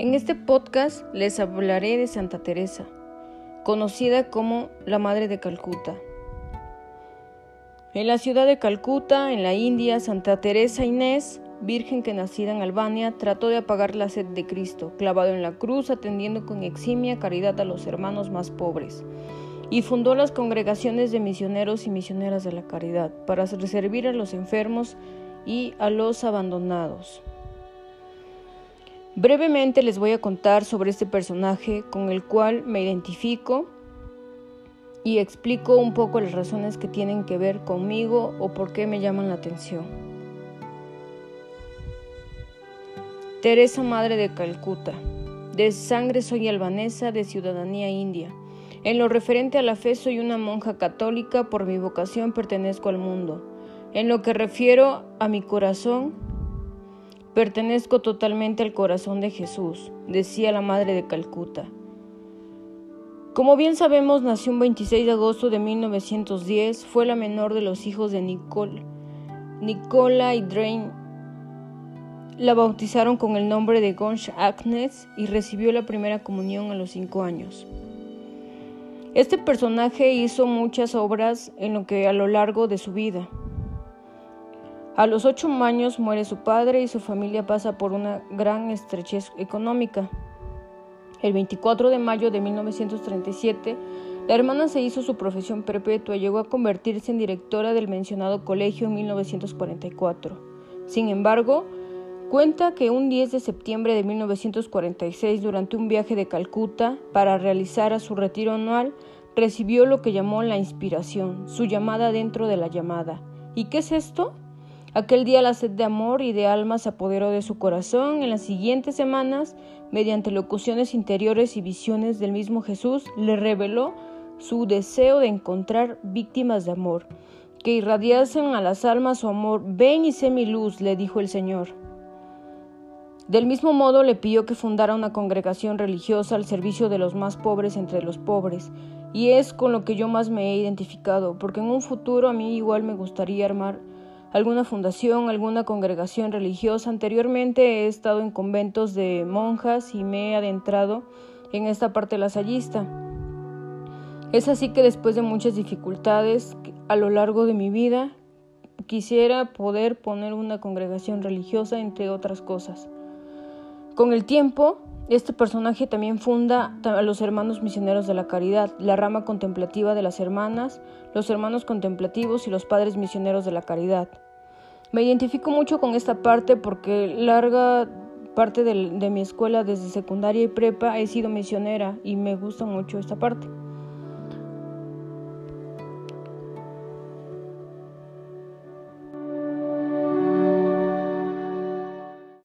En este podcast les hablaré de Santa Teresa, conocida como la Madre de Calcuta. En la ciudad de Calcuta, en la India, Santa Teresa Inés, virgen que nacida en Albania, trató de apagar la sed de Cristo, clavado en la cruz, atendiendo con eximia caridad a los hermanos más pobres, y fundó las congregaciones de misioneros y misioneras de la caridad para servir a los enfermos y a los abandonados. Brevemente les voy a contar sobre este personaje con el cual me identifico y explico un poco las razones que tienen que ver conmigo o por qué me llaman la atención. Teresa Madre de Calcuta. De sangre soy albanesa, de ciudadanía india. En lo referente a la fe soy una monja católica, por mi vocación pertenezco al mundo. En lo que refiero a mi corazón, Pertenezco totalmente al corazón de Jesús, decía la madre de Calcuta. Como bien sabemos, nació un 26 de agosto de 1910, fue la menor de los hijos de Nicole, Nicola y Drain. La bautizaron con el nombre de Gonch Agnes y recibió la primera comunión a los cinco años. Este personaje hizo muchas obras en lo que a lo largo de su vida. A los ocho años muere su padre y su familia pasa por una gran estrechez económica. El 24 de mayo de 1937, la hermana se hizo su profesión perpetua y llegó a convertirse en directora del mencionado colegio en 1944. Sin embargo, cuenta que un 10 de septiembre de 1946, durante un viaje de Calcuta para realizar a su retiro anual, recibió lo que llamó la inspiración, su llamada dentro de la llamada. ¿Y qué es esto? Aquel día la sed de amor y de alma se apoderó de su corazón. En las siguientes semanas, mediante locuciones interiores y visiones del mismo Jesús, le reveló su deseo de encontrar víctimas de amor, que irradiasen a las almas su amor. Ven y sé mi luz, le dijo el Señor. Del mismo modo le pidió que fundara una congregación religiosa al servicio de los más pobres entre los pobres, y es con lo que yo más me he identificado, porque en un futuro a mí igual me gustaría armar alguna fundación, alguna congregación religiosa. Anteriormente he estado en conventos de monjas y me he adentrado en esta parte lasallista. Es así que después de muchas dificultades a lo largo de mi vida, quisiera poder poner una congregación religiosa, entre otras cosas. Con el tiempo, este personaje también funda a los hermanos misioneros de la caridad, la rama contemplativa de las hermanas, los hermanos contemplativos y los padres misioneros de la caridad. Me identifico mucho con esta parte porque larga parte de, mi escuela desde secundaria y prepa he sido misionera y me gusta mucho esta parte.